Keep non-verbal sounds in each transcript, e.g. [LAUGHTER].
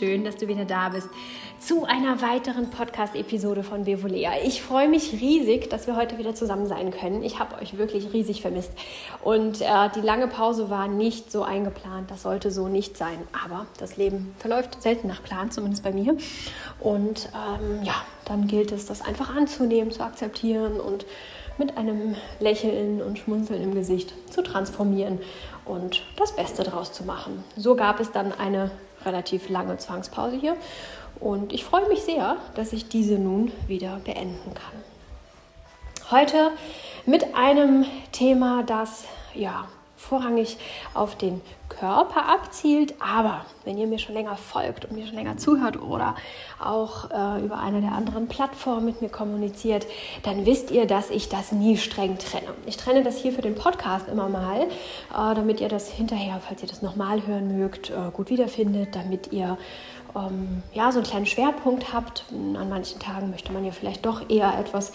schön, dass du wieder da bist zu einer weiteren Podcast-Episode von Bevolea. Ich freue mich riesig, dass wir heute wieder zusammen sein können. Ich habe euch wirklich riesig vermisst. Und äh, die lange Pause war nicht so eingeplant. Das sollte so nicht sein. Aber das Leben verläuft selten nach Plan, zumindest bei mir. Und ähm, ja, dann gilt es, das einfach anzunehmen, zu akzeptieren und mit einem Lächeln und Schmunzeln im Gesicht zu transformieren und das Beste draus zu machen. So gab es dann eine relativ lange Zwangspause hier und ich freue mich sehr, dass ich diese nun wieder beenden kann. Heute mit einem Thema, das ja vorrangig auf den Körper abzielt. Aber wenn ihr mir schon länger folgt und mir schon länger zuhört oder auch äh, über eine der anderen Plattformen mit mir kommuniziert, dann wisst ihr, dass ich das nie streng trenne. Ich trenne das hier für den Podcast immer mal, äh, damit ihr das hinterher, falls ihr das nochmal hören mögt, äh, gut wiederfindet, damit ihr ähm, ja, so einen kleinen Schwerpunkt habt. An manchen Tagen möchte man ja vielleicht doch eher etwas,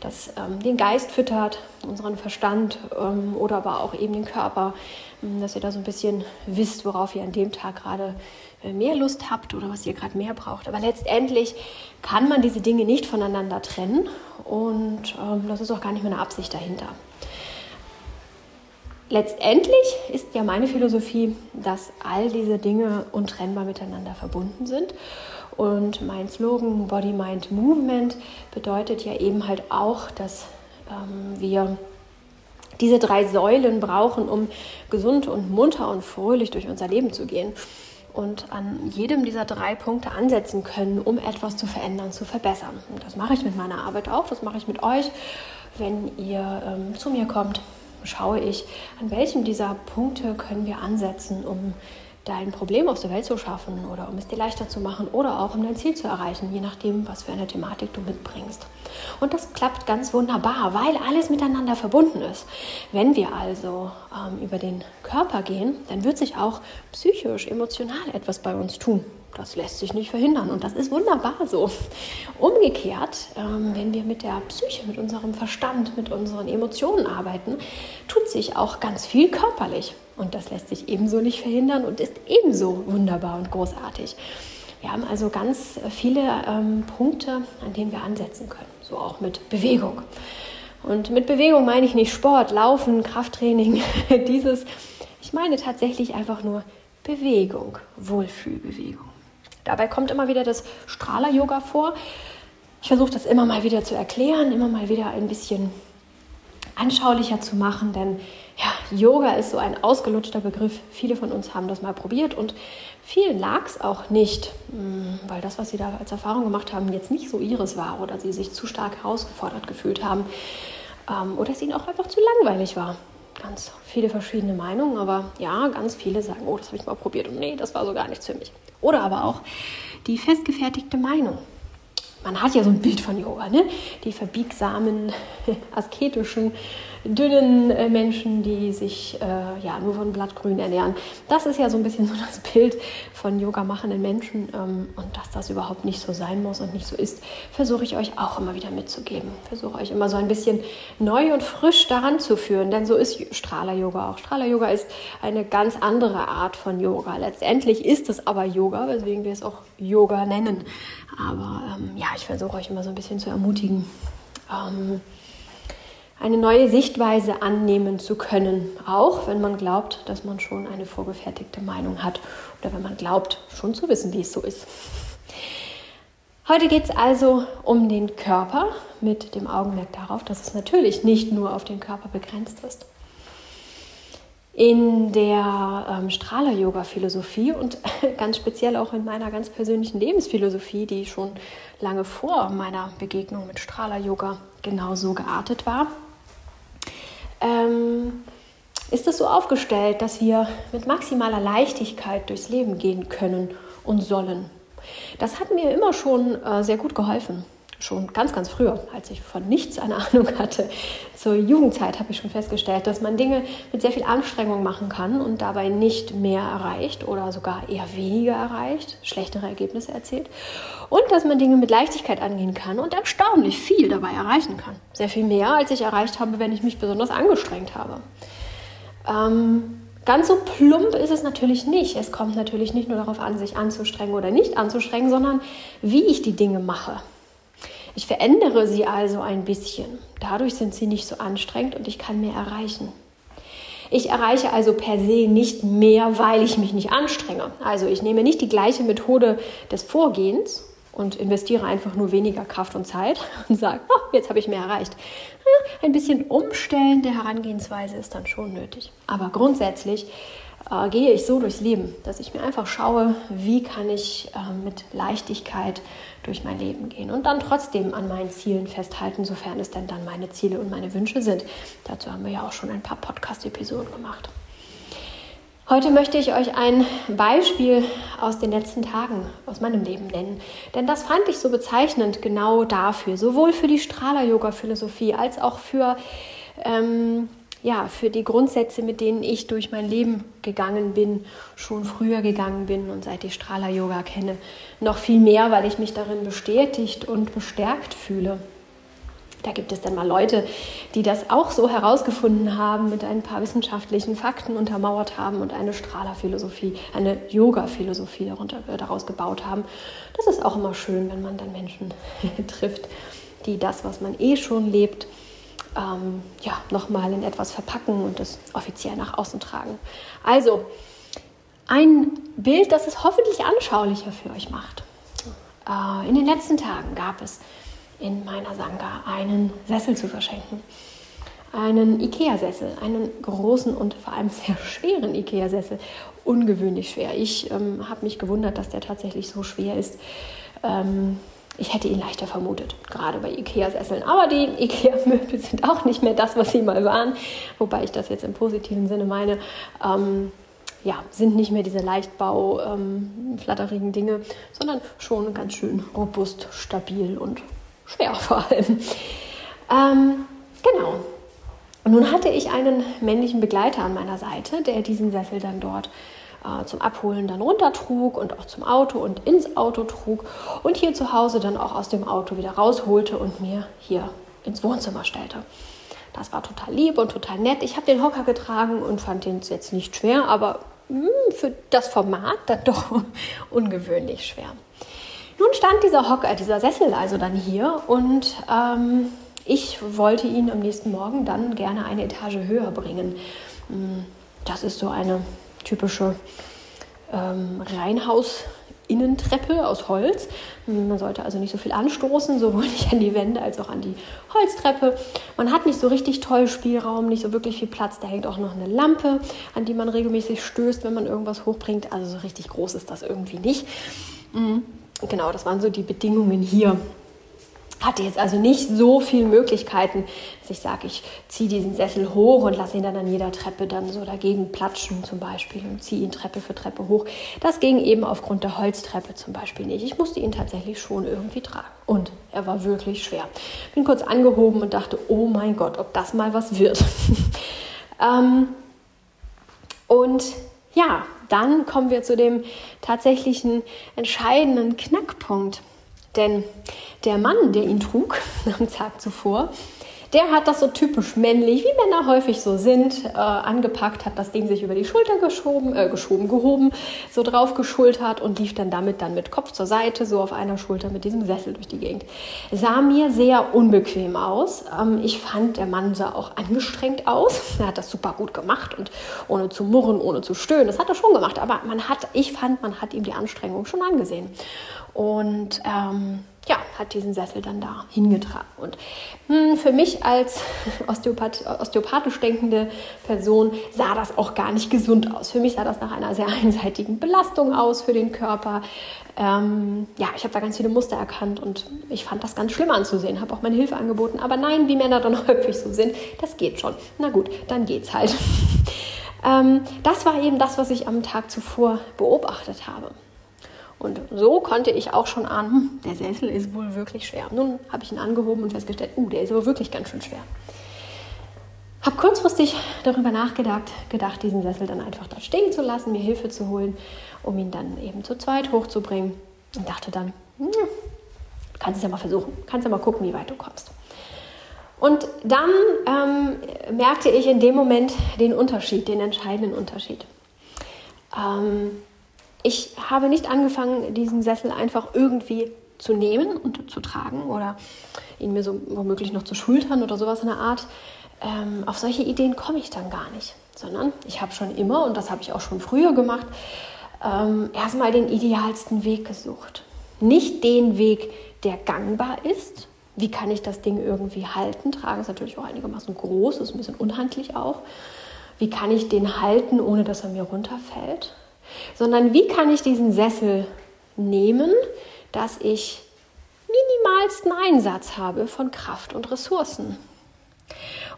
das ähm, den Geist füttert, unseren Verstand ähm, oder aber auch eben den Körper, ähm, dass ihr da so ein bisschen wisst, worauf ihr an dem Tag gerade äh, mehr Lust habt oder was ihr gerade mehr braucht. Aber letztendlich kann man diese Dinge nicht voneinander trennen und ähm, das ist auch gar nicht meine Absicht dahinter. Letztendlich ist ja meine Philosophie, dass all diese Dinge untrennbar miteinander verbunden sind. Und mein Slogan Body, Mind, Movement bedeutet ja eben halt auch, dass ähm, wir diese drei Säulen brauchen, um gesund und munter und fröhlich durch unser Leben zu gehen. Und an jedem dieser drei Punkte ansetzen können, um etwas zu verändern, zu verbessern. Und das mache ich mit meiner Arbeit auch, das mache ich mit euch, wenn ihr ähm, zu mir kommt schaue ich, an welchem dieser Punkte können wir ansetzen, um dein Problem aus der Welt zu schaffen oder um es dir leichter zu machen oder auch um dein Ziel zu erreichen, je nachdem, was für eine Thematik du mitbringst. Und das klappt ganz wunderbar, weil alles miteinander verbunden ist. Wenn wir also ähm, über den Körper gehen, dann wird sich auch psychisch, emotional etwas bei uns tun. Das lässt sich nicht verhindern und das ist wunderbar so. Umgekehrt, ähm, wenn wir mit der Psyche, mit unserem Verstand, mit unseren Emotionen arbeiten, tut sich auch ganz viel körperlich und das lässt sich ebenso nicht verhindern und ist ebenso wunderbar und großartig. Wir haben also ganz viele ähm, Punkte, an denen wir ansetzen können, so auch mit Bewegung. Und mit Bewegung meine ich nicht Sport, Laufen, Krafttraining, [LAUGHS] dieses. Ich meine tatsächlich einfach nur Bewegung, Wohlfühlbewegung. Dabei kommt immer wieder das Strahler-Yoga vor. Ich versuche das immer mal wieder zu erklären, immer mal wieder ein bisschen anschaulicher zu machen, denn ja, Yoga ist so ein ausgelutschter Begriff. Viele von uns haben das mal probiert und vielen lag es auch nicht, hm, weil das, was sie da als Erfahrung gemacht haben, jetzt nicht so ihres war oder sie sich zu stark herausgefordert gefühlt haben ähm, oder es ihnen auch einfach zu langweilig war. Ganz viele verschiedene Meinungen, aber ja, ganz viele sagen, oh, das habe ich mal probiert und nee, das war so gar nichts für mich. Oder aber auch die festgefertigte Meinung. Man hat ja so ein Bild von Yoga, ne? Die verbiegsamen, [LAUGHS] asketischen dünnen äh, Menschen, die sich äh, ja nur von Blattgrün ernähren. Das ist ja so ein bisschen [LAUGHS] so das Bild von Yoga machenden Menschen ähm, und dass das überhaupt nicht so sein muss und nicht so ist, versuche ich euch auch immer wieder mitzugeben. Versuche euch immer so ein bisschen neu und frisch daran zu führen, denn so ist Strahler-Yoga auch. Strahler-Yoga ist eine ganz andere Art von Yoga. Letztendlich ist es aber Yoga, weswegen wir es auch Yoga nennen. Aber ähm, ja, ich versuche euch immer so ein bisschen zu ermutigen. Ähm, eine neue Sichtweise annehmen zu können, auch wenn man glaubt, dass man schon eine vorgefertigte Meinung hat oder wenn man glaubt, schon zu wissen, wie es so ist. Heute geht es also um den Körper mit dem Augenmerk darauf, dass es natürlich nicht nur auf den Körper begrenzt ist. In der ähm, Strahler-Yoga-Philosophie und [LAUGHS] ganz speziell auch in meiner ganz persönlichen Lebensphilosophie, die schon lange vor meiner Begegnung mit Strahler-Yoga genauso geartet war, ähm, ist es so aufgestellt, dass wir mit maximaler Leichtigkeit durchs Leben gehen können und sollen. Das hat mir immer schon äh, sehr gut geholfen schon ganz, ganz früher, als ich von nichts eine Ahnung hatte, zur Jugendzeit habe ich schon festgestellt, dass man Dinge mit sehr viel Anstrengung machen kann und dabei nicht mehr erreicht oder sogar eher weniger erreicht, schlechtere Ergebnisse erzielt. Und dass man Dinge mit Leichtigkeit angehen kann und erstaunlich viel dabei erreichen kann. Sehr viel mehr, als ich erreicht habe, wenn ich mich besonders angestrengt habe. Ähm, Ganz so plump ist es natürlich nicht. Es kommt natürlich nicht nur darauf an, sich anzustrengen oder nicht anzustrengen, sondern wie ich die Dinge mache. Ich verändere sie also ein bisschen. Dadurch sind sie nicht so anstrengend und ich kann mehr erreichen. Ich erreiche also per se nicht mehr, weil ich mich nicht anstrenge. Also ich nehme nicht die gleiche Methode des Vorgehens und investiere einfach nur weniger Kraft und Zeit [LAUGHS] und sage, oh, jetzt habe ich mehr erreicht. Ein bisschen Umstellen der Herangehensweise ist dann schon nötig. Aber grundsätzlich äh, gehe ich so durchs Leben, dass ich mir einfach schaue, wie kann ich äh, mit Leichtigkeit durch mein Leben gehen und dann trotzdem an meinen Zielen festhalten, sofern es denn dann meine Ziele und meine Wünsche sind. Dazu haben wir ja auch schon ein paar Podcast-Episoden gemacht. Heute möchte ich euch ein Beispiel aus den letzten Tagen aus meinem Leben nennen, denn das fand ich so bezeichnend genau dafür, sowohl für die Strahler-Yoga-Philosophie als auch für, ähm, ja, für die Grundsätze, mit denen ich durch mein Leben gegangen bin, schon früher gegangen bin und seit ich Strahler-Yoga kenne, noch viel mehr, weil ich mich darin bestätigt und bestärkt fühle. Da gibt es dann mal Leute, die das auch so herausgefunden haben, mit ein paar wissenschaftlichen Fakten untermauert haben und eine Strahlerphilosophie, eine Yoga-Philosophie äh, daraus gebaut haben. Das ist auch immer schön, wenn man dann Menschen [LAUGHS] trifft, die das, was man eh schon lebt, ähm, ja, nochmal in etwas verpacken und es offiziell nach außen tragen. Also, ein Bild, das es hoffentlich anschaulicher für euch macht. Äh, in den letzten Tagen gab es in meiner Sangha einen Sessel zu verschenken. Einen Ikea-Sessel, einen großen und vor allem sehr schweren Ikea-Sessel. Ungewöhnlich schwer. Ich ähm, habe mich gewundert, dass der tatsächlich so schwer ist. Ähm, ich hätte ihn leichter vermutet, gerade bei IKEA-Sesseln. Aber die IKEA-Möbel sind auch nicht mehr das, was sie mal waren. Wobei ich das jetzt im positiven Sinne meine. Ähm, ja, sind nicht mehr diese Leichtbau, ähm, Dinge, sondern schon ganz schön robust, stabil und schwer vor allem. Ähm, genau. Und nun hatte ich einen männlichen Begleiter an meiner Seite, der diesen Sessel dann dort äh, zum Abholen dann runtertrug und auch zum Auto und ins Auto trug und hier zu Hause dann auch aus dem Auto wieder rausholte und mir hier ins Wohnzimmer stellte. Das war total lieb und total nett. Ich habe den Hocker getragen und fand den jetzt nicht schwer, aber mh, hm, für das Format dann doch [LAUGHS] ungewöhnlich schwer. Nun stand dieser Hocker, dieser Sessel also dann hier und ähm, ich wollte ihn am nächsten Morgen dann gerne eine Etage höher bringen. Hm, das ist so eine typische ähm, Reihenhaus. Innentreppe aus Holz. Man sollte also nicht so viel anstoßen, sowohl nicht an die Wände als auch an die Holztreppe. Man hat nicht so richtig toll Spielraum, nicht so wirklich viel Platz. Da hängt auch noch eine Lampe, an die man regelmäßig stößt, wenn man irgendwas hochbringt. Also so richtig groß ist das irgendwie nicht. Hm genau, das waren so die Bedingungen hier. Hatte jetzt also nicht so viele Möglichkeiten, dass ich sage, ich ziehe diesen Sessel hoch und lasse ihn dann an jeder Treppe dann so dagegen platschen zum Beispiel und ziehe ihn Treppe für Treppe hoch. Das ging eben aufgrund der Holztreppe zum Beispiel nicht. Ich musste ihn tatsächlich schon irgendwie tragen. Und er war wirklich schwer. Bin kurz angehoben und dachte, oh mein Gott, ob das mal was wird. [LAUGHS] ähm, und ja, dann kommen wir zu dem tatsächlichen entscheidenden Knackpunkt. Denn der Mann, der ihn trug [LAUGHS] am Tag zuvor, der hat das so typisch männlich, wie Männer häufig so sind, äh, angepackt, hat das Ding sich über die Schulter geschoben, äh, geschoben, gehoben, so drauf geschultert und lief dann damit dann mit Kopf zur Seite, so auf einer Schulter mit diesem Sessel durch die Gegend. Sah mir sehr unbequem aus. Ähm, ich fand, der Mann sah auch angestrengt aus. [LAUGHS] Er hat das super gut gemacht und ohne zu murren, ohne zu stöhnen. Das hat er schon gemacht, aber man hat, ich fand, man hat ihm die Anstrengung schon angesehen. Und ähm, ja, hat diesen Sessel dann da hingetragen. Und mh, hm, für mich als [LAUGHS] Osteopath osteopathisch denkende Person sah das auch gar nicht gesund aus. Für mich sah das nach einer sehr [LAUGHS] einseitigen Belastung aus für den Körper. Ähm, ja, ich habe da ganz viele Muster erkannt und ich fand das ganz schlimm anzusehen, habe auch meine Hilfe angeboten. Aber nein, wie Männer dann [LAUGHS] häufig so sind, das geht schon. Na gut, dann geht's halt. ähm, das war eben das, was ich am Tag zuvor beobachtet habe. Und so konnte ich auch schon ahnen, hm, der Sessel ist wohl wirklich schwer. Nun habe ich ihn angehoben und festgestellt, uh, der ist aber wirklich ganz schön schwer. Habe kurzfristig darüber nachgedacht, gedacht, diesen Sessel dann einfach da stehen zu lassen, mir Hilfe zu holen, um ihn dann eben zu zweit hochzubringen. Und dachte dann, hm, kannst es ja mal versuchen, kannst ja mal gucken, wie weit du kommst. Und dann ähm, merkte ich in dem Moment den Unterschied, den entscheidenden Unterschied. Ähm, ich habe nicht angefangen, diesen Sessel einfach irgendwie zu nehmen und zu tragen oder ihn mir so womöglich noch zu schultern oder sowas in der Art. Ähm, auf solche Ideen komme ich dann gar nicht, sondern ich habe schon immer, und das habe ich auch schon früher gemacht, ähm, erstmal den idealsten Weg gesucht. Nicht den Weg, der gangbar ist. Wie kann ich das Ding irgendwie halten? Tragen ist natürlich auch einigermaßen groß, ist ein bisschen unhandlich auch. Wie kann ich den halten, ohne dass er mir runterfällt? Sondern wie kann ich diesen Sessel nehmen, dass ich minimalsten Einsatz habe von Kraft und Ressourcen.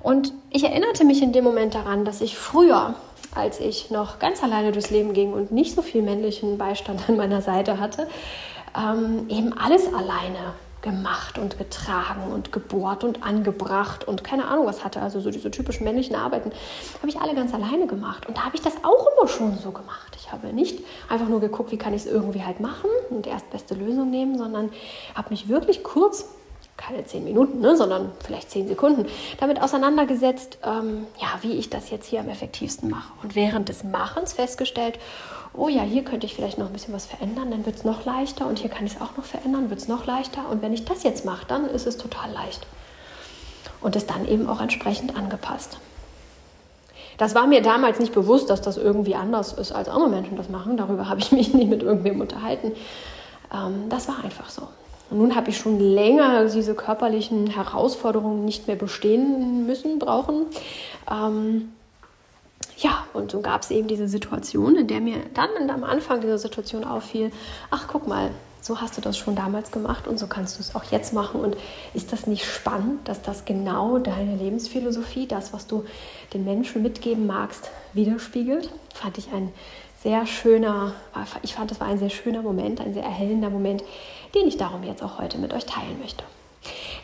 Und ich erinnerte mich in dem Moment daran, dass ich früher, als ich noch ganz alleine durchs Leben ging und nicht so viel männlichen Beistand an meiner Seite hatte, ähm, eben alles alleine gemacht und getragen und gebohrt und angebracht und keine Ahnung was hatte. Also so diese typischen männlichen Arbeiten habe ich alle ganz alleine gemacht. Und da habe ich das auch immer schon so gemacht. Ich habe nicht einfach nur geguckt, wie kann ich es irgendwie halt machen und die erstbeste Lösung nehmen, sondern habe mich wirklich kurz keine zehn Minuten, ne, sondern vielleicht zehn Sekunden, damit auseinandergesetzt, ähm, ja, wie ich das jetzt hier am effektivsten mache. Und während des Machens festgestellt, oh ja, hier könnte ich vielleicht noch ein bisschen was verändern, dann wird es noch leichter und hier kann ich es auch noch verändern, wird es noch leichter. Und wenn ich das jetzt mache, dann ist es total leicht. Und es dann eben auch entsprechend angepasst. Das war mir damals nicht bewusst, dass das irgendwie anders ist, als andere Menschen das machen. Darüber [LAUGHS] habe ich mich nie mit irgendwem unterhalten. Ähm, das war einfach so. Und nun habe ich schon länger diese körperlichen Herausforderungen nicht mehr bestehen müssen, brauchen. Ähm, ja, und so gab es eben diese Situation, in der mir dann am Anfang dieser Situation auffiel, ach guck mal, so hast du das schon damals gemacht und so kannst du es auch jetzt machen. Und ist das nicht spannend, dass das genau deine Lebensphilosophie, das, was du den Menschen mitgeben magst, widerspiegelt? Fand ich ein sehr schöner, ich fand, das war ein sehr schöner Moment, ein sehr erhellender Moment, den ich darum jetzt auch heute mit euch teilen möchte.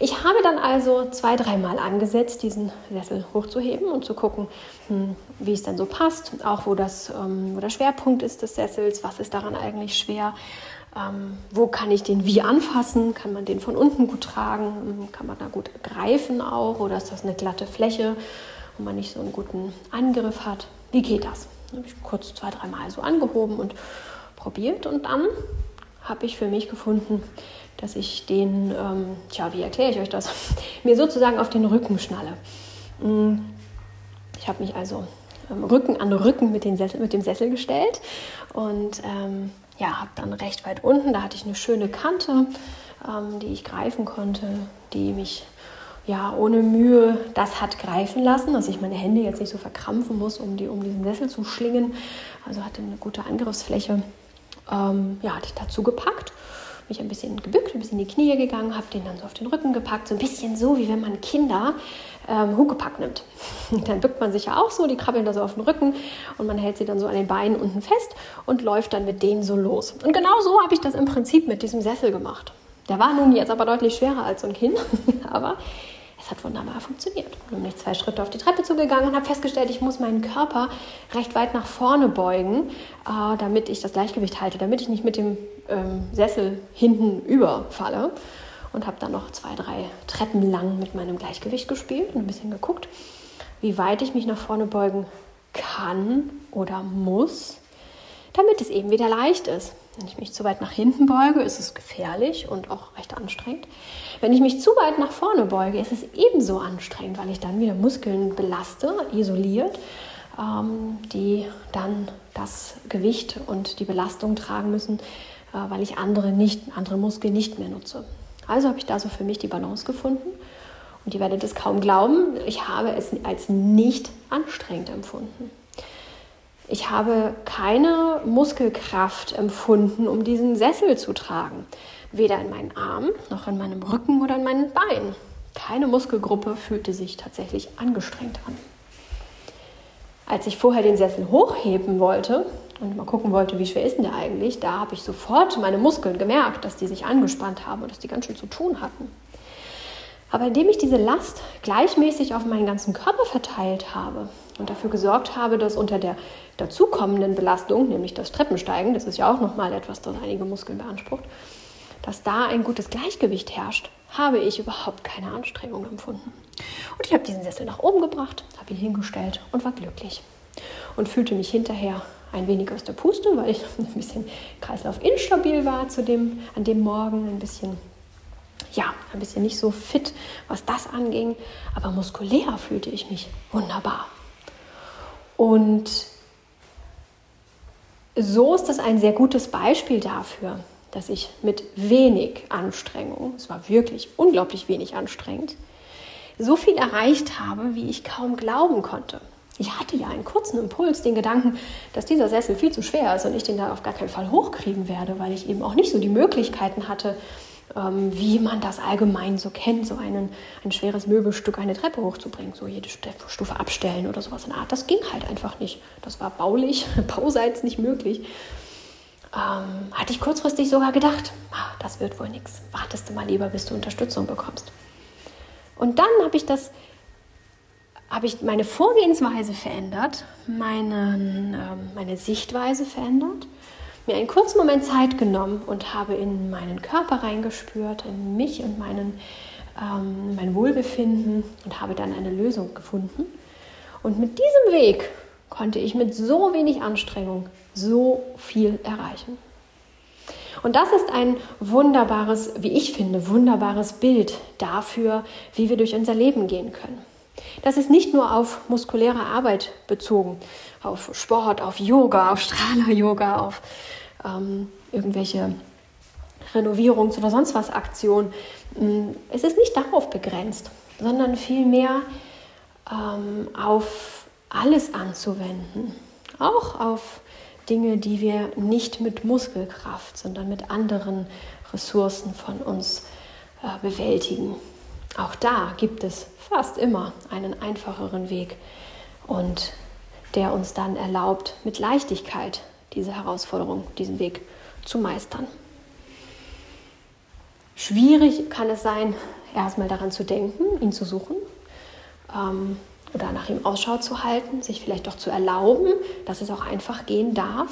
Ich habe dann also zwei, dreimal angesetzt, diesen Sessel hochzuheben und zu gucken, hm, wie es dann so passt, auch wo, das, ähm, wo der Schwerpunkt ist des Sessels, was ist daran eigentlich schwer, ähm, wo kann ich den wie anfassen, kann man den von unten gut tragen, hm, kann man da gut greifen auch oder ist das eine glatte Fläche, wo man nicht so einen guten Angriff hat. Wie geht das? Habe ich kurz zwei, dreimal so angehoben und probiert. Und dann habe ich für mich gefunden, dass ich den, ähm, tja, wie erkläre ich euch das, [LAUGHS] mir sozusagen auf den Rücken schnalle. Mm, ich habe mich also ähm, Rücken an Rücken mit, Sessel, mit dem Sessel gestellt und ähm, ja, habe dann recht weit unten, da hatte ich eine schöne Kante, ähm, die ich greifen konnte, die mich ja ohne Mühe das hat greifen lassen, dass ich meine Hände jetzt nicht so verkrampfen muss, um, die, um diesen Sessel zu schlingen. Also hatte eine gute Angriffsfläche. Ähm, ja, hatte ich dazu gepackt mich ein bisschen gebückt, ein bisschen in die Knie gegangen, habe den dann so auf den Rücken gepackt, so ein bisschen so, wie wenn man Kinder ähm, Huckepack nimmt. [LAUGHS] dann bückt man sich ja auch so, die krabbeln da so auf den Rücken und man hält sie dann so an den Beinen unten fest und läuft dann mit denen so los. Und genau so habe ich das im Prinzip mit diesem Sessel gemacht. Der war nun jetzt aber deutlich schwerer als so ein Kind, [LAUGHS] aber es hat wunderbar funktioniert. Dann bin ich zwei Schritte auf die Treppe zugegangen und habe festgestellt, ich muss meinen Körper recht weit nach vorne beugen, äh, damit ich das Gleichgewicht halte, damit ich nicht mit dem ähm, Sessel hinten überfalle. Und habe dann noch zwei, drei Treppen lang mit meinem Gleichgewicht gespielt und ein bisschen geguckt, wie weit ich mich nach vorne beugen kann oder muss, damit es eben wieder leicht ist. Wenn ich mich zu weit nach hinten beuge, ist es gefährlich und auch recht anstrengend. Wenn ich mich zu weit nach vorne beuge, ist es ebenso anstrengend, weil ich dann wieder Muskeln belaste, isoliert, ähm, die dann das Gewicht und die Belastung tragen müssen, äh, weil ich andere, nicht, andere Muskeln nicht mehr nutze. Also habe ich da so für mich die Balance gefunden. Und ihr werdet es kaum glauben, ich habe es als nicht anstrengend empfunden. Ich habe keine Muskelkraft empfunden, um diesen Sessel zu tragen. Weder in meinen Armen noch in meinem Rücken oder in meinen Beinen. Keine Muskelgruppe fühlte sich tatsächlich angestrengt an. Als ich vorher den Sessel hochheben wollte und mal gucken wollte, wie schwer ist denn der eigentlich, da habe ich sofort meine Muskeln gemerkt, dass die sich angespannt haben und dass die ganz schön zu tun hatten. Aber indem ich diese Last gleichmäßig auf meinen ganzen Körper verteilt habe und dafür gesorgt habe, dass unter der dazukommenden Belastung, nämlich das Treppensteigen, das ist ja auch nochmal etwas, das einige Muskeln beansprucht, dass da ein gutes Gleichgewicht herrscht, habe ich überhaupt keine Anstrengung empfunden. Und ich habe diesen Sessel nach oben gebracht, habe ihn hingestellt und war glücklich. Und fühlte mich hinterher ein wenig aus der Puste, weil ich [LAUGHS] ein bisschen kreislaufinstabil war zu dem, an dem Morgen, ein bisschen, ja, ein bisschen nicht so fit, was das anging. Aber muskulär fühlte ich mich wunderbar. Und so ist das ein sehr gutes Beispiel dafür, dass ich mit wenig Anstrengung, es war wirklich unglaublich wenig anstrengend, so viel erreicht habe, wie ich kaum glauben konnte. Ich hatte ja einen kurzen Impuls, den Gedanken, dass dieser Sessel viel zu schwer ist und ich den da auf gar keinen Fall hochkriegen werde, weil ich eben auch nicht so die Möglichkeiten hatte, wie man das allgemein so kennt, so einen, ein schweres Möbelstück eine Treppe hochzubringen, so jede Stufe abstellen oder sowas in der Art. Das ging halt einfach nicht. Das war baulich, [LAUGHS] bauseits nicht möglich. Ähm, hatte ich kurzfristig sogar gedacht, ah, das wird wohl nichts. Wartest du mal lieber, bis du Unterstützung bekommst. Und dann habe ich das habe ich meine Vorgehensweise verändert, meine, ähm, meine Sichtweise verändert, mir einen kurzen Moment Zeit genommen und habe in meinen Körper reingespürt, in mich und meinen, ähm, mein Wohlbefinden und habe dann eine Lösung gefunden. Und mit diesem Weg konnte ich mit so wenig Anstrengung so viel erreichen. Und das ist ein wunderbares, wie ich finde, wunderbares Bild dafür, wie wir durch unser Leben gehen können. Das ist nicht nur auf muskuläre Arbeit bezogen, auf Sport, auf Yoga, auf Strahler-Yoga, auf ähm, irgendwelche Renovierungs- oder sonst was Aktionen. Mm, es ist nicht darauf begrenzt, sondern vielmehr ähm, auf alles anzuwenden. Auch auf Dinge, die wir nicht mit Muskelkraft, sondern mit anderen Ressourcen von uns äh, bewältigen. Auch da gibt es fast immer einen einfacheren Weg und der uns dann erlaubt, mit Leichtigkeit diese Herausforderung, diesen Weg zu meistern. Schwierig kann es sein, erstmal daran zu denken, ihn zu suchen ähm, oder nach ihm Ausschau zu halten, sich vielleicht doch zu erlauben, dass es auch einfach gehen darf.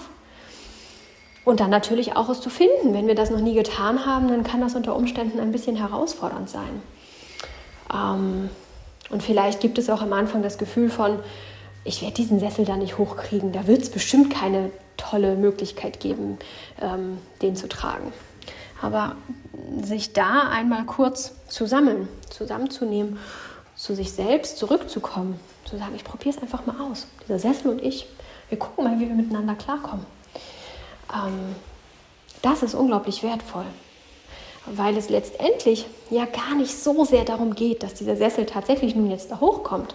Und dann natürlich auch es zu finden. Wenn wir das noch nie getan haben, dann kann das unter Umständen ein bisschen herausfordernd sein. Ähm, und vielleicht gibt es auch am Anfang das Gefühl von, ich werde diesen Sessel da nicht hochkriegen. Da wird es bestimmt keine tolle Möglichkeit geben, ähm, den zu tragen. Aber sich da einmal kurz zu sammeln, zusammenzunehmen, zu sich selbst zurückzukommen, zu sagen, ich probiere es einfach mal aus. Dieser Sessel und ich, wir gucken mal, wie wir miteinander klarkommen. Ähm, das ist unglaublich wertvoll weil es letztendlich ja gar nicht so sehr darum geht, dass dieser Sessel tatsächlich nun jetzt da hochkommt.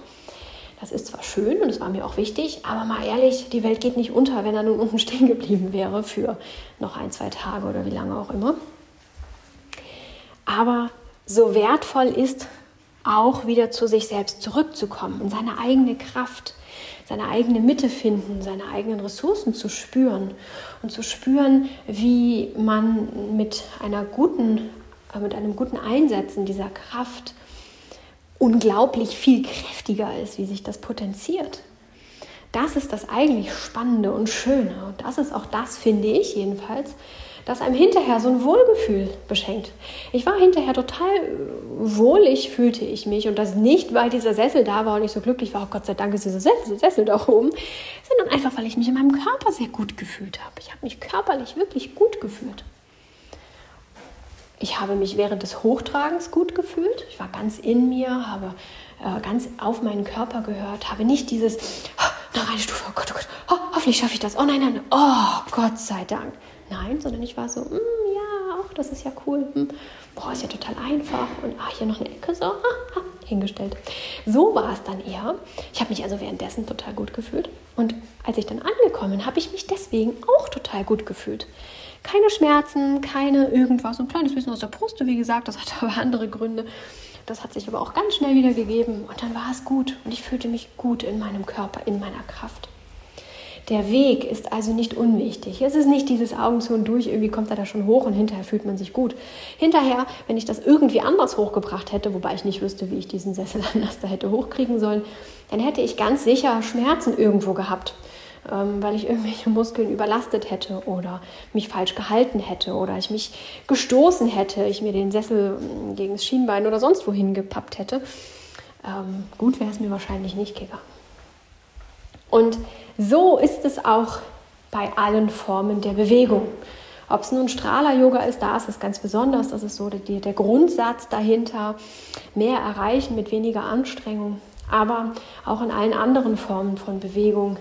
Das ist zwar schön und es war mir auch wichtig, aber mal ehrlich, die Welt geht nicht unter, wenn er nun unten [LAUGHS] stehen geblieben wäre für noch ein, zwei Tage oder wie lange auch immer. Aber so wertvoll ist, auch wieder zu sich selbst zurückzukommen, in seine eigene Kraft, seine eigene Mitte finden, seine eigenen Ressourcen zu spüren und zu spüren, wie man mit einer guten, äh, mit einem guten Einsetzen dieser Kraft unglaublich viel kräftiger ist, wie sich das potenziert. Das ist das eigentlich Spannende und Schöne. Und das ist auch das, finde ich jedenfalls, das einem hinterher so ein Wohlgefühl beschenkt. Ich war hinterher total wohlig, fühlte ich mich. Und das nicht, weil dieser Sessel da war und ich so glücklich war, oh Gott sei Dank ist dieser Sessel, Sessel da oben, sondern einfach, weil ich mich in meinem Körper sehr gut gefühlt habe. Ich habe mich körperlich wirklich gut gefühlt. Ich habe mich während des Hochtragens gut gefühlt. Ich war ganz in mir, habe äh, ganz auf meinen Körper gehört, habe nicht dieses, oh, noch eine Stufe, oh Gott, oh Gott, oh, hoffentlich schaffe ich das. Oh nein, nein, oh Gott sei Dank. Nein, sondern ich war so, mm, ja, auch das ist ja cool. Hm, boah, ist ja total einfach. Und ach, hier noch eine Ecke, so, ha, ha, hingestellt. So war es dann eher. Ich habe mich also währenddessen total gut gefühlt. Und als ich dann angekommen habe ich mich deswegen auch total gut gefühlt. Keine Schmerzen, keine irgendwas, ein kleines bisschen aus der Brust, wie gesagt, das hatte [LAUGHS] aber andere Gründe. Das hat sich aber auch ganz schnell wieder gegeben und dann war es gut und ich fühlte mich gut in meinem Körper, in meiner Kraft. Der Weg ist also nicht unwichtig. Es ist nicht dieses Augen zu und durch, irgendwie kommt er da schon hoch und hinterher fühlt man sich gut. Hinterher, wenn ich das irgendwie anders hochgebracht hätte, wobei ich nicht wüsste, wie ich diesen Sessel [LAUGHS] anders da hätte hochkriegen sollen, dann hätte ich ganz sicher Schmerzen irgendwo gehabt, ähm, weil ich irgendwelche Muskeln überlastet hätte oder mich falsch gehalten hätte oder ich mich gestoßen hätte, ich mir den Sessel mm, gegen das Schienbein oder sonst wohin gepappt hätte. ähm, gut wäre es mir wahrscheinlich nicht gegangen. Und so ist es auch bei allen Formen der Bewegung. Ob es nun Strahler-Yoga ist, da ist es ganz besonders. Das ist so der, der Grundsatz dahinter. Mehr erreichen mit weniger Anstrengung. Aber auch in allen anderen Formen von Bewegung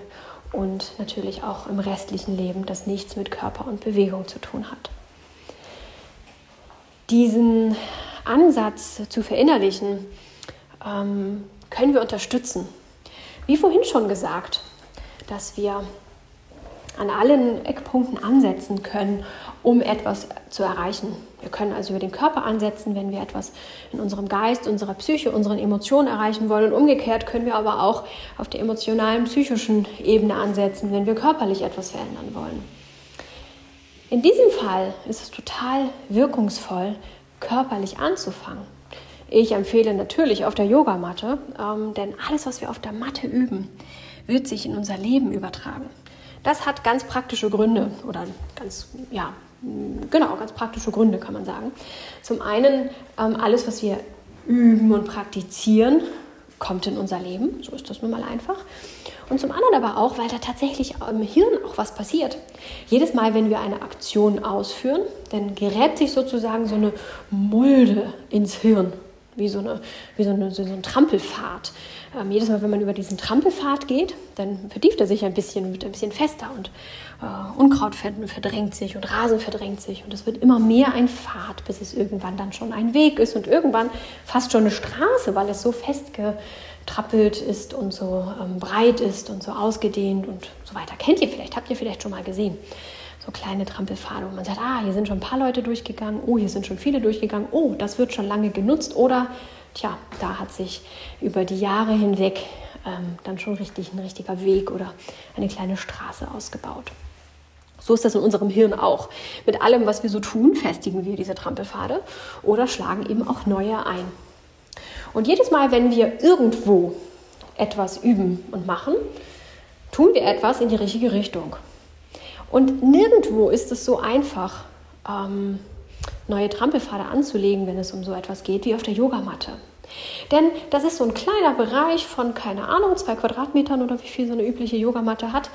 und natürlich auch im restlichen Leben, das nichts mit Körper und Bewegung zu tun hat. Diesen Ansatz zu verinnerlichen, ähm, können wir unterstützen. Wie vorhin schon gesagt, dass wir an allen Eckpunkten ansetzen können, um etwas zu erreichen. Wir können also über den Körper ansetzen, wenn wir etwas in unserem Geist, unserer Psyche, unseren Emotionen erreichen wollen. Und umgekehrt können wir aber auch auf der emotionalen, psychischen Ebene ansetzen, wenn wir körperlich etwas verändern wollen. In diesem Fall ist es total wirkungsvoll, körperlich anzufangen. Ich empfehle natürlich auf der Yogamatte, ähm, denn alles, was wir auf der Matte üben, wird sich in unser Leben übertragen. Das hat ganz praktische Gründe oder ganz, ja, genau, ganz praktische Gründe kann man sagen. Zum einen, ähm, alles, was wir üben und praktizieren, kommt in unser Leben. So ist das nun mal einfach. Und zum anderen aber auch, weil da tatsächlich im Hirn auch was passiert. Jedes Mal, wenn wir eine Aktion ausführen, dann gerät sich sozusagen so eine Mulde ins Hirn wie so, eine, wie so, eine, so ein Trampelpfad. Ähm, jedes Mal, wenn man über diesen Trampelpfad geht, dann vertieft er sich ein bisschen, wird ein bisschen fester und äh, Unkraut verdrängt sich und Rasen verdrängt sich und es wird immer mehr ein Pfad, bis es irgendwann dann schon ein Weg ist und irgendwann fast schon eine Straße, weil es so festgetrappelt ist und so ähm, breit ist und so ausgedehnt und so weiter. Kennt ihr vielleicht, habt ihr vielleicht schon mal gesehen so kleine Trampelpfade, wo man sagt, ah, hier sind schon ein paar Leute durchgegangen, oh, hier sind schon viele durchgegangen, oh, das wird schon lange genutzt oder, tja, da hat sich über die Jahre hinweg ähm, dann schon richtig ein richtiger Weg oder eine kleine Straße ausgebaut. So ist das in unserem Hirn auch. Mit allem, was wir so tun, festigen wir diese Trampelpfade oder schlagen eben auch neue ein. Und jedes Mal, wenn wir irgendwo etwas üben und machen, tun wir etwas in die richtige Richtung. Und nirgendwo ist es so einfach, ähm, neue Trampelpfade anzulegen, wenn es um so etwas geht, wie auf der Yogamatte. Denn das ist so ein kleiner Bereich von, keine Ahnung, zwei Quadratmetern oder wie viel so eine übliche Yogamatte hat.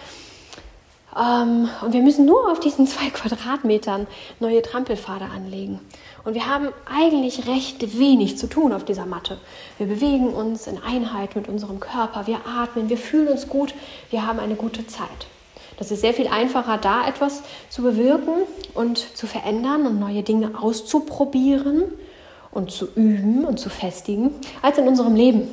Ähm, und wir müssen nur auf diesen [LAUGHS] zwei Quadratmetern neue Trampelpfade anlegen. Und wir haben eigentlich recht wenig zu tun auf dieser Matte. Wir bewegen uns in Einheit mit unserem Körper, wir atmen, wir fühlen uns gut, wir haben eine gute Zeit. Das ist sehr viel einfacher, da etwas zu bewirken und zu verändern und neue Dinge auszuprobieren und zu üben und zu festigen, als in unserem Leben,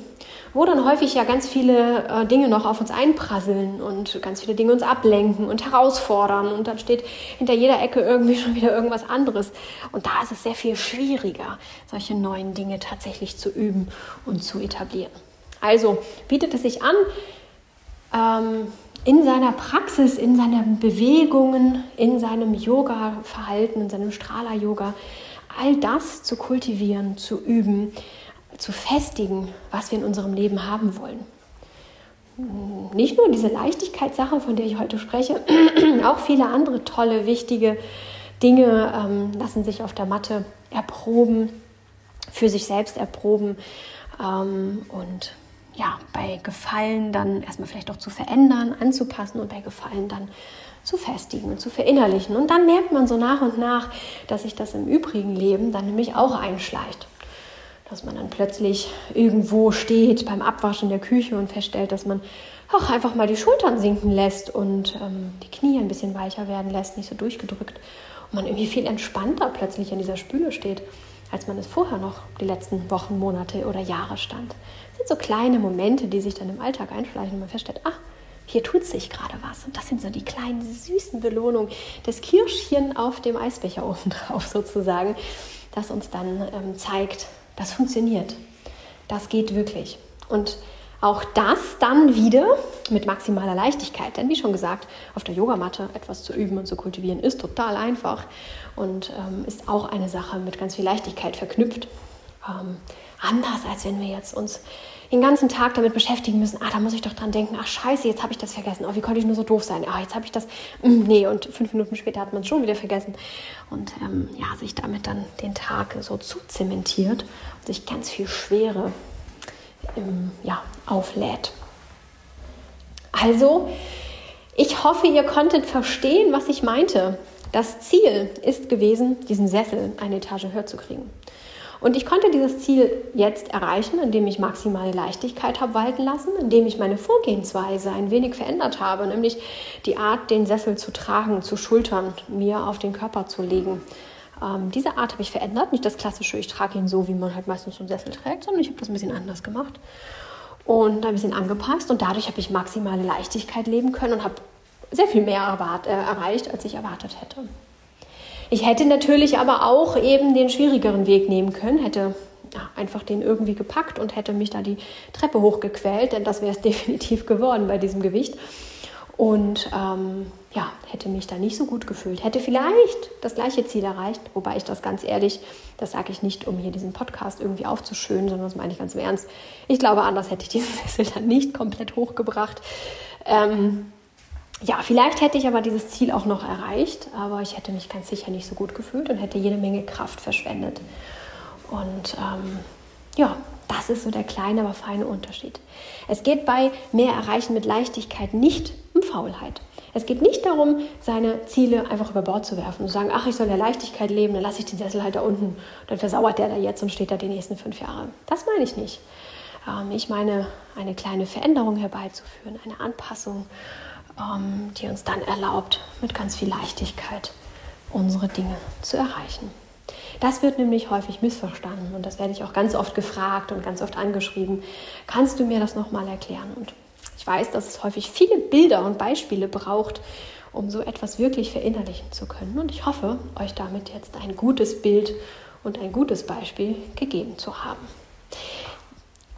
wo dann häufig ja ganz viele äh, Dinge noch auf uns einprasseln und ganz viele Dinge uns ablenken und herausfordern und dann steht hinter jeder Ecke irgendwie [LAUGHS] schon wieder irgendwas anderes. Und da ist es sehr viel schwieriger, solche neuen Dinge tatsächlich zu üben und zu etablieren. Also bietet es sich an, ähm, in seiner Praxis, in seinen Bewegungen, in seinem Yoga-Verhalten, in seinem Strahler-Yoga, all das zu kultivieren, zu üben, zu festigen, was wir in unserem Leben haben wollen. Nicht nur diese Leichtigkeitssache, von der ich heute spreche, [CLEARS THROAT] auch viele andere tolle, wichtige Dinge ähm, lassen sich auf der Matte erproben, für sich selbst erproben ähm, und ja, bei Gefallen dann erstmal vielleicht auch zu verändern, anzupassen und bei Gefallen dann zu festigen und zu verinnerlichen. Und dann merkt man so nach und nach, dass sich das im übrigen Leben dann nämlich auch einschleicht. Dass man dann plötzlich irgendwo steht beim Abwaschen der Küche und feststellt, dass man auch einfach mal die Schultern sinken lässt und ähm, die Knie ein bisschen weicher werden lässt, nicht so durchgedrückt. Und man irgendwie viel entspannter plötzlich in dieser Spüle steht als man es vorher noch die letzten Wochen, Monate oder Jahre stand. Sind so kleine Momente, die sich dann im Alltag einschleichen und man feststellt, ach, hier tut sich gerade was. Und das sind so die kleinen süßen Belohnungen, das Kirschchen auf dem Eisbecher oben [LAUGHS] drauf sozusagen, das uns dann ähm, zeigt, das funktioniert. Das geht wirklich. Und auch das dann wieder mit maximaler Leichtigkeit. Denn wie schon gesagt, auf der Yogamatte etwas zu üben und zu kultivieren ist total einfach und ähm, ist auch eine Sache mit ganz viel Leichtigkeit verknüpft. Ähm, anders als wenn wir jetzt uns den ganzen Tag damit beschäftigen müssen, ah, da muss ich doch dran denken, ach scheiße, jetzt habe ich das vergessen, oh, wie konnte ich nur so doof sein, ah, jetzt habe ich das, mm, nee, und fünf Minuten später hat man es schon wieder vergessen. Und ähm, ja, sich damit dann den Tag so zuzementiert und sich ganz viel Schwere ähm, ja, auflädt. Also, ich hoffe, ihr konntet verstehen, was ich meinte. Das Ziel ist gewesen, diesen Sessel eine Etage höher zu kriegen. Und ich konnte dieses Ziel jetzt erreichen, indem ich maximale Leichtigkeit habe walten lassen, indem ich meine Vorgehensweise ein wenig verändert habe, nämlich die Art, den Sessel zu tragen, zu schultern, mir auf den Körper zu legen. Ähm, diese Art habe ich verändert, nicht das klassische, ich trage ihn so, wie man halt meistens so einen Sessel trägt, sondern ich habe das ein bisschen anders gemacht und ein bisschen angepasst und dadurch habe ich maximale Leichtigkeit leben können und habe sehr viel mehr erwart, äh, erreicht, als ich erwartet hätte. Ich hätte natürlich aber auch eben den schwierigeren Weg nehmen können, hätte ja, einfach den irgendwie gepackt und hätte mich da die Treppe hochgequält, denn das wäre es [LAUGHS] definitiv geworden bei diesem Gewicht. Und ähm, ja, hätte mich da nicht so gut gefühlt. Hätte vielleicht das gleiche Ziel erreicht, wobei ich das ganz ehrlich, das sage ich nicht, um hier diesen Podcast irgendwie aufzuschönen, sondern das meine ich ganz im Ernst. Ich glaube, anders hätte ich diesen [LAUGHS] Sessel dann nicht komplett hochgebracht. Ähm, ja, vielleicht hätte ich aber dieses Ziel auch noch erreicht, aber ich hätte mich ganz sicher nicht so gut gefühlt und hätte jede Menge Kraft verschwendet. Und ähm, ja, das ist so der kleine, aber feine Unterschied. Es geht bei mehr Erreichen mit Leichtigkeit nicht um Faulheit. Es geht nicht darum, seine Ziele einfach über Bord zu werfen und zu sagen, ach, ich soll in der Leichtigkeit leben, dann lasse ich den Sessel halt da unten, dann versauert der da jetzt und steht da die nächsten fünf Jahre. Das meine ich nicht. Ähm, ich meine, eine kleine Veränderung herbeizuführen, eine Anpassung die uns dann erlaubt, mit ganz viel Leichtigkeit unsere Dinge zu erreichen. Das wird nämlich häufig missverstanden und das werde ich auch ganz oft gefragt und ganz oft angeschrieben. Kannst du mir das nochmal erklären? Und ich weiß, dass es häufig viele Bilder und Beispiele braucht, um so etwas wirklich verinnerlichen zu können. Und ich hoffe, euch damit jetzt ein gutes Bild und ein gutes Beispiel gegeben zu haben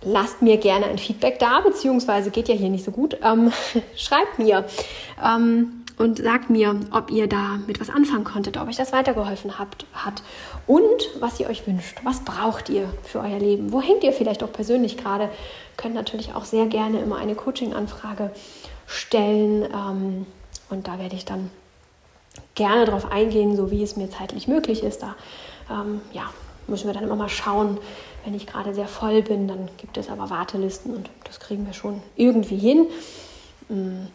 lasst mir gerne ein Feedback da, beziehungsweise geht ja hier nicht so gut. Ähm, [LAUGHS] schreibt mir ähm, und sagt mir, ob ihr da mit was anfangen konntet, ob euch das weitergeholfen habt, hat und was ihr euch wünscht. Was braucht ihr für euer Leben? Wo hängt ihr vielleicht auch persönlich gerade? Könnt natürlich auch sehr gerne immer eine Coaching-Anfrage stellen ähm, und da werde ich dann gerne darauf eingehen, so wie es mir zeitlich möglich ist. Da ähm, ja, müssen wir dann immer mal schauen, wenn ich gerade sehr voll bin, dann gibt es aber Wartelisten und das kriegen wir schon irgendwie hin, mm,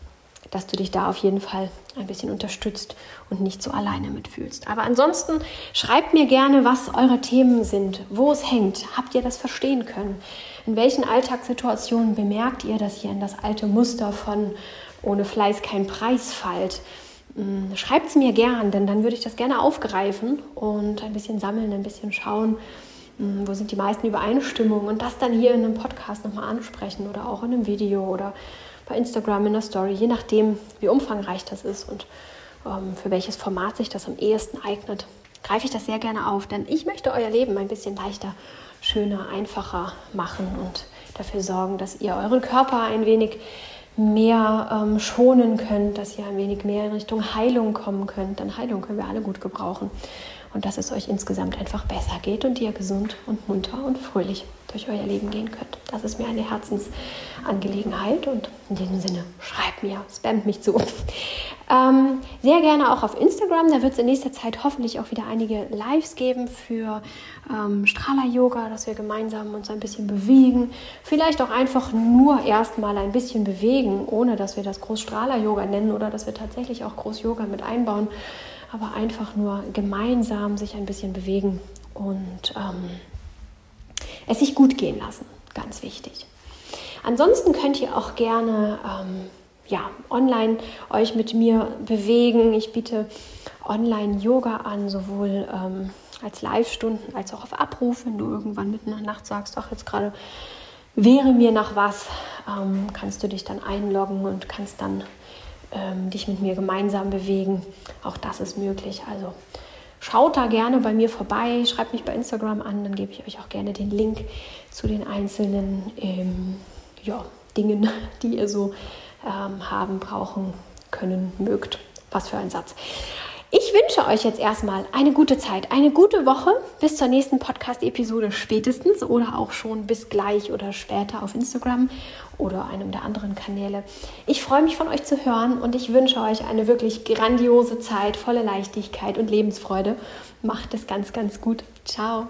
dass du dich da auf jeden Fall ein bisschen unterstützt und nicht so alleine mitfühlst. Aber ansonsten schreibt mir gerne, was eure Themen sind, wo es hängt. Habt ihr das verstehen können? In welchen Alltagssituationen bemerkt ihr, dass ihr in das alte Muster von ohne Fleiß kein Preis fallt? Mm, schreibt es mir gern, denn dann würde ich das gerne aufgreifen und ein bisschen sammeln, ein bisschen schauen, hm, wo sind die meisten Übereinstimmungen und das dann hier in einem Podcast nochmal ansprechen oder auch in einem Video oder bei Instagram in der Story, je nachdem, wie umfangreich das ist und ähm, für welches Format sich das am ehesten eignet, greife ich das sehr gerne auf, denn ich möchte euer Leben ein bisschen leichter, schöner, einfacher machen und dafür sorgen, dass ihr euren Körper ein wenig mehr ähm, schonen könnt, dass ihr ein wenig mehr in Richtung Heilung kommen könnt. Denn Heilung können wir alle gut gebrauchen und dass es euch insgesamt einfach besser geht und ihr gesund und munter und fröhlich durch euer Leben gehen könnt. Das ist mir eine Herzensangelegenheit und in diesem Sinne schreibt mir, spamt mich zu. Ähm, sehr gerne auch auf Instagram, da wird es in nächster Zeit hoffentlich auch wieder einige Lives geben für ähm, Strahler-Yoga, dass wir gemeinsam uns ein bisschen bewegen. Vielleicht auch einfach nur erstmal ein bisschen bewegen, ohne dass wir das Groß Strahler-Yoga nennen oder dass wir tatsächlich auch Groß-Yoga mit einbauen aber einfach nur gemeinsam sich ein bisschen bewegen und ähm, es sich gut gehen lassen. Ganz wichtig. Ansonsten könnt ihr auch gerne ähm, ja, online euch mit mir bewegen. Ich biete Online-Yoga an, sowohl ähm, als Live-Stunden als auch auf Abruf. Wenn du irgendwann mitten in der Nacht sagst, ach, jetzt gerade wäre mir nach was, ähm, kannst du dich dann einloggen und kannst dann ähm, dich mit mir gemeinsam bewegen. Auch das ist möglich. Also schaut da gerne bei mir vorbei, schreibt mich bei Instagram an, dann gebe ich euch auch gerne den Link zu den einzelnen ähm, ja, Dingen, [LAUGHS] die ihr so ähm, haben, brauchen, können, mögt. Was für ein Satz. Ich wünsche euch jetzt erstmal eine gute Zeit, eine gute Woche bis zur nächsten Podcast-Episode spätestens oder auch schon bis gleich oder später auf Instagram oder einem der anderen Kanäle. Ich freue mich von euch zu hören und ich wünsche euch eine wirklich grandiose Zeit voller Leichtigkeit und Lebensfreude. Macht es ganz, ganz gut. Ciao.